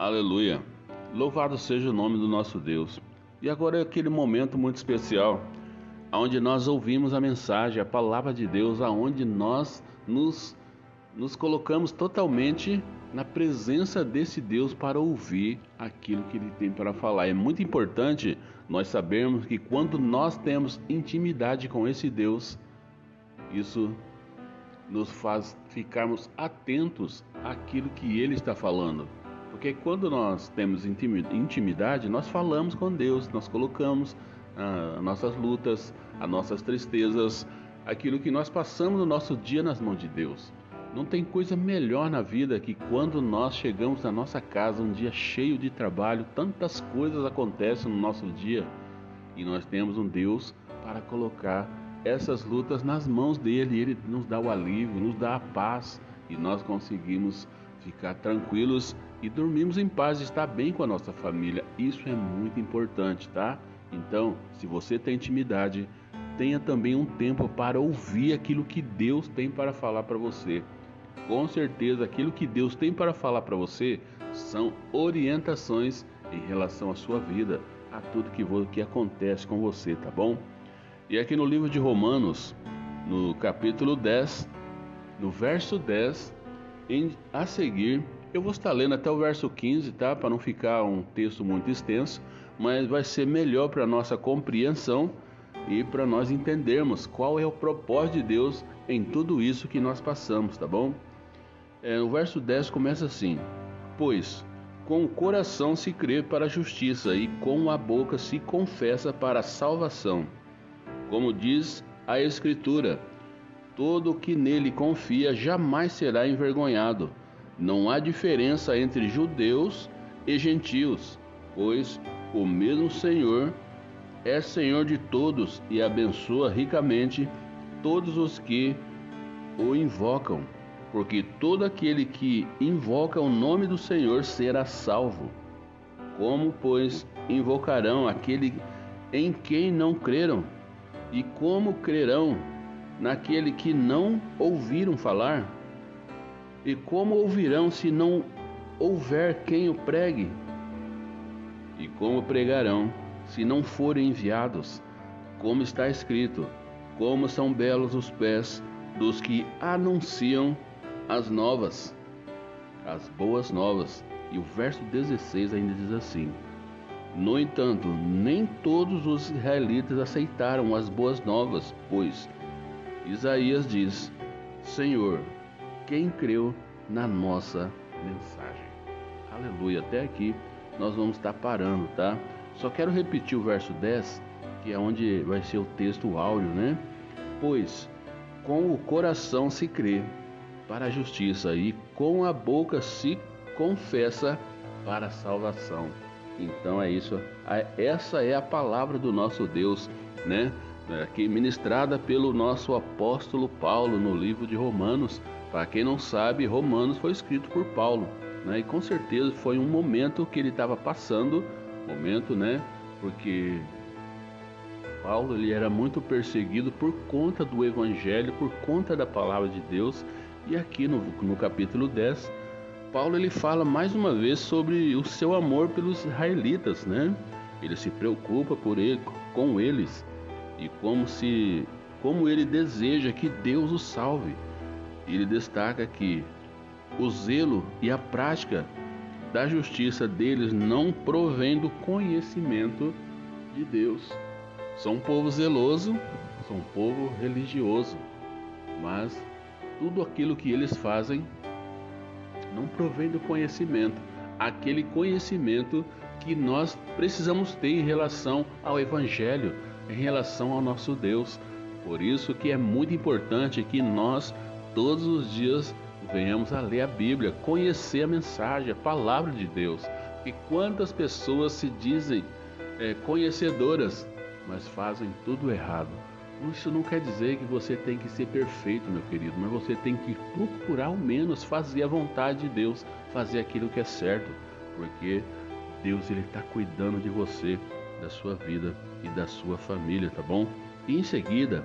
Aleluia. Louvado seja o nome do nosso Deus. E agora é aquele momento muito especial, onde nós ouvimos a mensagem, a palavra de Deus, aonde nós nos, nos colocamos totalmente na presença desse Deus para ouvir aquilo que Ele tem para falar. É muito importante nós sabermos que quando nós temos intimidade com esse Deus, isso nos faz ficarmos atentos àquilo que Ele está falando. Porque quando nós temos intimidade, nós falamos com Deus, nós colocamos ah, as nossas lutas, as nossas tristezas, aquilo que nós passamos no nosso dia nas mãos de Deus. Não tem coisa melhor na vida que quando nós chegamos na nossa casa, um dia cheio de trabalho, tantas coisas acontecem no nosso dia e nós temos um Deus para colocar essas lutas nas mãos dele. Ele nos dá o alívio, nos dá a paz e nós conseguimos ficar tranquilos e dormirmos em paz, estar bem com a nossa família. Isso é muito importante, tá? Então, se você tem intimidade, tenha também um tempo para ouvir aquilo que Deus tem para falar para você. Com certeza, aquilo que Deus tem para falar para você são orientações em relação à sua vida, a tudo que, que acontece com você, tá bom? E aqui no livro de Romanos, no capítulo 10, no verso 10, em, a seguir, eu vou estar lendo até o verso 15, tá? Para não ficar um texto muito extenso, mas vai ser melhor para nossa compreensão e para nós entendermos qual é o propósito de Deus em tudo isso que nós passamos, tá bom? É, o verso 10 começa assim: Pois com o coração se crê para a justiça e com a boca se confessa para a salvação. Como diz a Escritura, todo que nele confia jamais será envergonhado. Não há diferença entre judeus e gentios, pois o mesmo Senhor é Senhor de todos e abençoa ricamente todos os que o invocam, porque todo aquele que invoca o nome do Senhor será salvo. Como, pois, invocarão aquele em quem não creram? E como crerão naquele que não ouviram falar? E como ouvirão se não houver quem o pregue? E como pregarão se não forem enviados? Como está escrito: Como são belos os pés dos que anunciam as novas, as boas novas. E o verso 16 ainda diz assim: No entanto, nem todos os israelitas aceitaram as boas novas, pois Isaías diz: Senhor, quem creu na nossa mensagem. Aleluia. Até aqui nós vamos estar parando, tá? Só quero repetir o verso 10, que é onde vai ser o texto áureo, né? Pois com o coração se crê para a justiça e com a boca se confessa para a salvação. Então é isso, essa é a palavra do nosso Deus, né? Aqui ministrada pelo nosso apóstolo Paulo no livro de Romanos, para quem não sabe, Romanos foi escrito por Paulo, né? E com certeza foi um momento que ele estava passando, momento, né? Porque Paulo ele era muito perseguido por conta do evangelho, por conta da palavra de Deus. E aqui no, no capítulo 10, Paulo ele fala mais uma vez sobre o seu amor pelos israelitas, né? Ele se preocupa por ele, com eles e como se como ele deseja que Deus os salve. Ele destaca que o zelo e a prática da justiça deles não provém do conhecimento de Deus. São um povo zeloso, são um povo religioso, mas tudo aquilo que eles fazem não provém do conhecimento, aquele conhecimento que nós precisamos ter em relação ao evangelho, em relação ao nosso Deus. Por isso que é muito importante que nós todos os dias venhamos a ler a Bíblia, conhecer a mensagem, a palavra de Deus. E quantas pessoas se dizem é, conhecedoras, mas fazem tudo errado. Isso não quer dizer que você tem que ser perfeito, meu querido, mas você tem que procurar ao menos fazer a vontade de Deus, fazer aquilo que é certo, porque Deus ele está cuidando de você, da sua vida e da sua família, tá bom? E em seguida,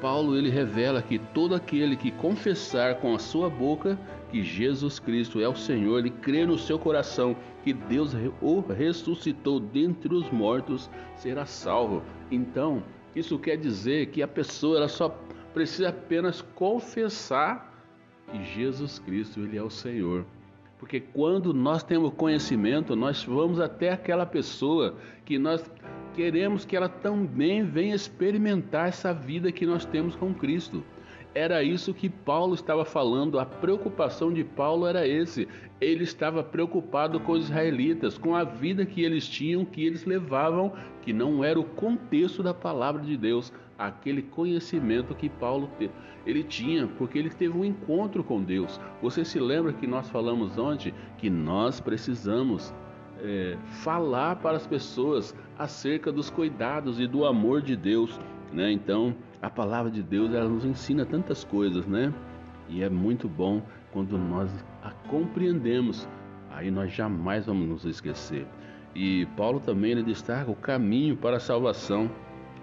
Paulo ele revela que todo aquele que confessar com a sua boca que Jesus Cristo é o Senhor, ele crê no seu coração que Deus o ressuscitou dentre os mortos, será salvo. Então, isso quer dizer que a pessoa ela só precisa apenas confessar que Jesus Cristo ele é o Senhor. Porque quando nós temos conhecimento, nós vamos até aquela pessoa que nós queremos que ela também venha experimentar essa vida que nós temos com Cristo. Era isso que Paulo estava falando, a preocupação de Paulo era esse. Ele estava preocupado com os israelitas, com a vida que eles tinham, que eles levavam, que não era o contexto da palavra de Deus, aquele conhecimento que Paulo ele tinha, porque ele teve um encontro com Deus. Você se lembra que nós falamos ontem que nós precisamos é, falar para as pessoas acerca dos cuidados e do amor de Deus, né? Então a palavra de Deus ela nos ensina tantas coisas, né? E é muito bom quando nós a compreendemos. Aí nós jamais vamos nos esquecer. E Paulo também ele destaca o caminho para a salvação.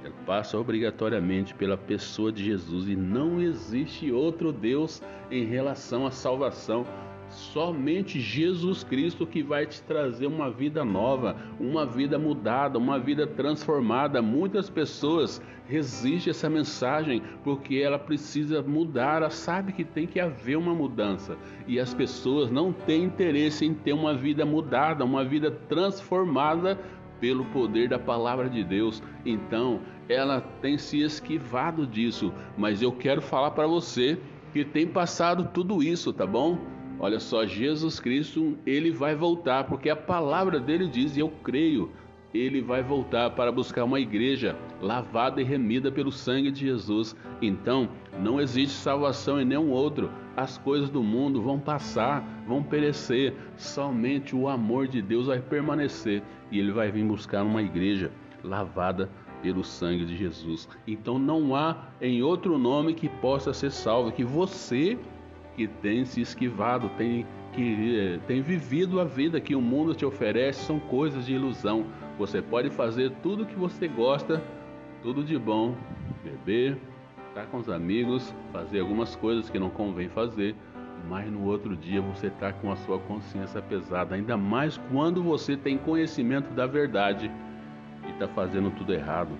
Ele passa obrigatoriamente pela pessoa de Jesus e não existe outro Deus em relação à salvação. Somente Jesus Cristo que vai te trazer uma vida nova, uma vida mudada, uma vida transformada. Muitas pessoas resistem a essa mensagem porque ela precisa mudar, ela sabe que tem que haver uma mudança. E as pessoas não têm interesse em ter uma vida mudada, uma vida transformada pelo poder da palavra de Deus. Então, ela tem se esquivado disso, mas eu quero falar para você que tem passado tudo isso, tá bom? Olha só, Jesus Cristo, ele vai voltar, porque a palavra dele diz, e eu creio, ele vai voltar para buscar uma igreja lavada e remida pelo sangue de Jesus. Então, não existe salvação em nenhum outro. As coisas do mundo vão passar, vão perecer. Somente o amor de Deus vai permanecer e ele vai vir buscar uma igreja lavada pelo sangue de Jesus. Então não há em outro nome que possa ser salvo que você que tem se esquivado, tem que eh, tem vivido a vida que o mundo te oferece são coisas de ilusão. Você pode fazer tudo o que você gosta, tudo de bom, beber, estar com os amigos, fazer algumas coisas que não convém fazer, mas no outro dia você está com a sua consciência pesada, ainda mais quando você tem conhecimento da verdade e está fazendo tudo errado.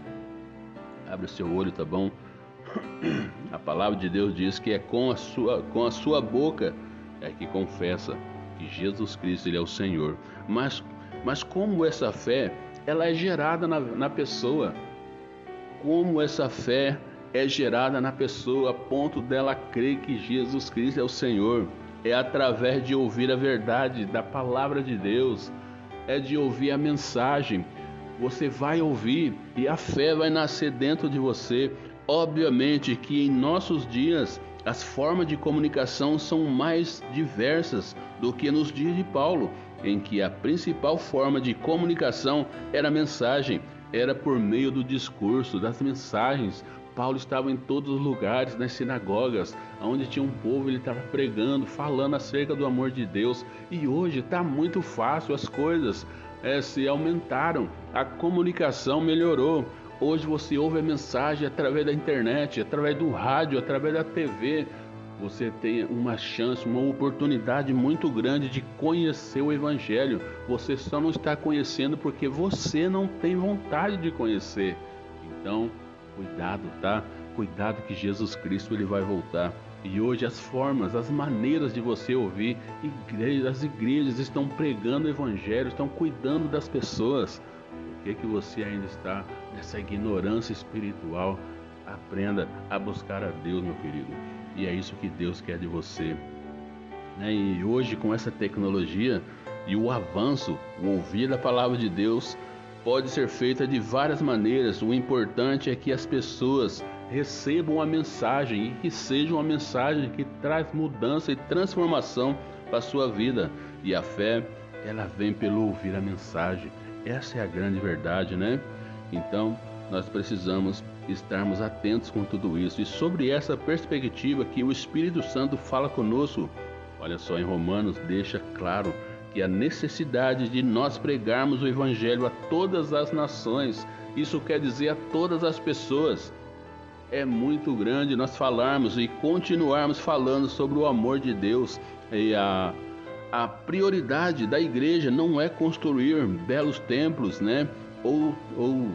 Abre seu olho, tá bom? A palavra de Deus diz que é com a sua, com a sua boca é que confessa que Jesus Cristo ele é o Senhor. Mas, mas como essa fé ela é gerada na, na pessoa? Como essa fé é gerada na pessoa a ponto dela crer que Jesus Cristo é o Senhor? É através de ouvir a verdade da palavra de Deus, é de ouvir a mensagem. Você vai ouvir e a fé vai nascer dentro de você. Obviamente que em nossos dias as formas de comunicação são mais diversas do que nos dias de Paulo, em que a principal forma de comunicação era a mensagem, era por meio do discurso, das mensagens. Paulo estava em todos os lugares, nas sinagogas, onde tinha um povo, ele estava pregando, falando acerca do amor de Deus. E hoje está muito fácil, as coisas é, se aumentaram, a comunicação melhorou. Hoje você ouve a mensagem através da internet, através do rádio, através da TV. Você tem uma chance, uma oportunidade muito grande de conhecer o Evangelho. Você só não está conhecendo porque você não tem vontade de conhecer. Então, cuidado, tá? Cuidado que Jesus Cristo ele vai voltar. E hoje as formas, as maneiras de você ouvir, as igrejas estão pregando o evangelho, estão cuidando das pessoas que, que você ainda está nessa ignorância espiritual? Aprenda a buscar a Deus, meu querido. E é isso que Deus quer de você. Né? E hoje, com essa tecnologia e o avanço, o ouvir a palavra de Deus pode ser feita de várias maneiras. O importante é que as pessoas recebam a mensagem e que seja uma mensagem que traz mudança e transformação para a sua vida. E a fé, ela vem pelo ouvir a mensagem. Essa é a grande verdade, né? Então, nós precisamos estarmos atentos com tudo isso. E sobre essa perspectiva que o Espírito Santo fala conosco, olha só, em Romanos deixa claro que a necessidade de nós pregarmos o Evangelho a todas as nações, isso quer dizer a todas as pessoas. É muito grande nós falarmos e continuarmos falando sobre o amor de Deus, E a, a prioridade da igreja não é construir belos templos, né? Ou, ou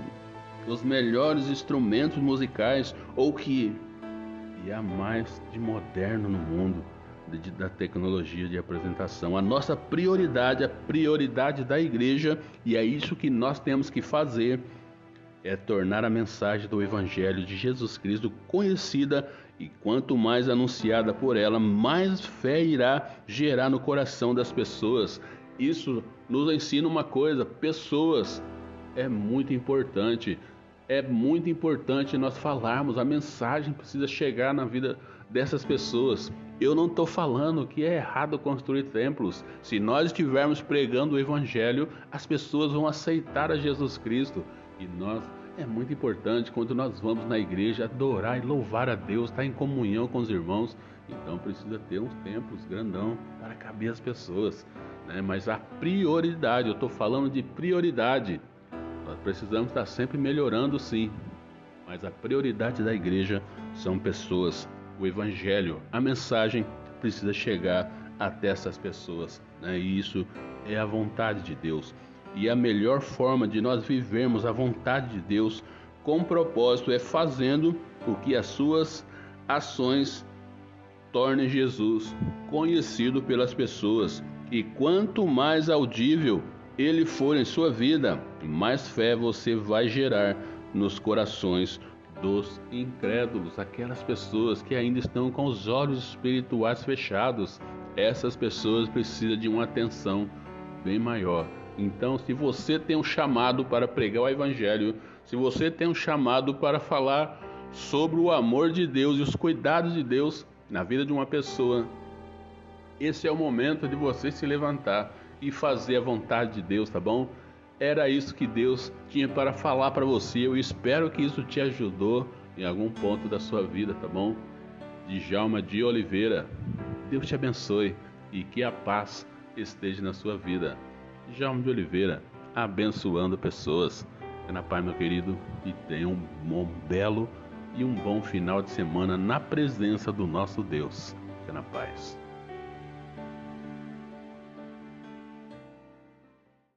os melhores instrumentos musicais, ou que e há mais de moderno no mundo de, da tecnologia de apresentação. A nossa prioridade, a prioridade da igreja, e é isso que nós temos que fazer, é tornar a mensagem do Evangelho de Jesus Cristo conhecida e quanto mais anunciada por ela, mais fé irá gerar no coração das pessoas. Isso nos ensina uma coisa: pessoas é muito importante. É muito importante nós falarmos, a mensagem precisa chegar na vida dessas pessoas. Eu não estou falando que é errado construir templos. Se nós estivermos pregando o Evangelho, as pessoas vão aceitar a Jesus Cristo. E nós é muito importante quando nós vamos na igreja adorar e louvar a Deus, estar em comunhão com os irmãos. Então precisa ter uns templos grandão para caber as pessoas. Né? Mas a prioridade, eu estou falando de prioridade. Nós precisamos estar sempre melhorando, sim. Mas a prioridade da igreja são pessoas o Evangelho, a mensagem precisa chegar até essas pessoas. Né? E isso é a vontade de Deus. E a melhor forma de nós vivermos a vontade de Deus com propósito é fazendo o que as suas ações tornem Jesus conhecido pelas pessoas. E quanto mais audível ele for em sua vida, mais fé você vai gerar nos corações dos incrédulos, aquelas pessoas que ainda estão com os olhos espirituais fechados. Essas pessoas precisam de uma atenção bem maior. Então, se você tem um chamado para pregar o Evangelho, se você tem um chamado para falar sobre o amor de Deus e os cuidados de Deus na vida de uma pessoa, esse é o momento de você se levantar e fazer a vontade de Deus, tá bom? Era isso que Deus tinha para falar para você. Eu espero que isso te ajudou em algum ponto da sua vida, tá bom? Djalma de Oliveira. Deus te abençoe e que a paz esteja na sua vida. Djalma de Oliveira, abençoando pessoas. Fica na paz, meu querido, e tenha um, um belo e um bom final de semana na presença do nosso Deus. Fica na paz.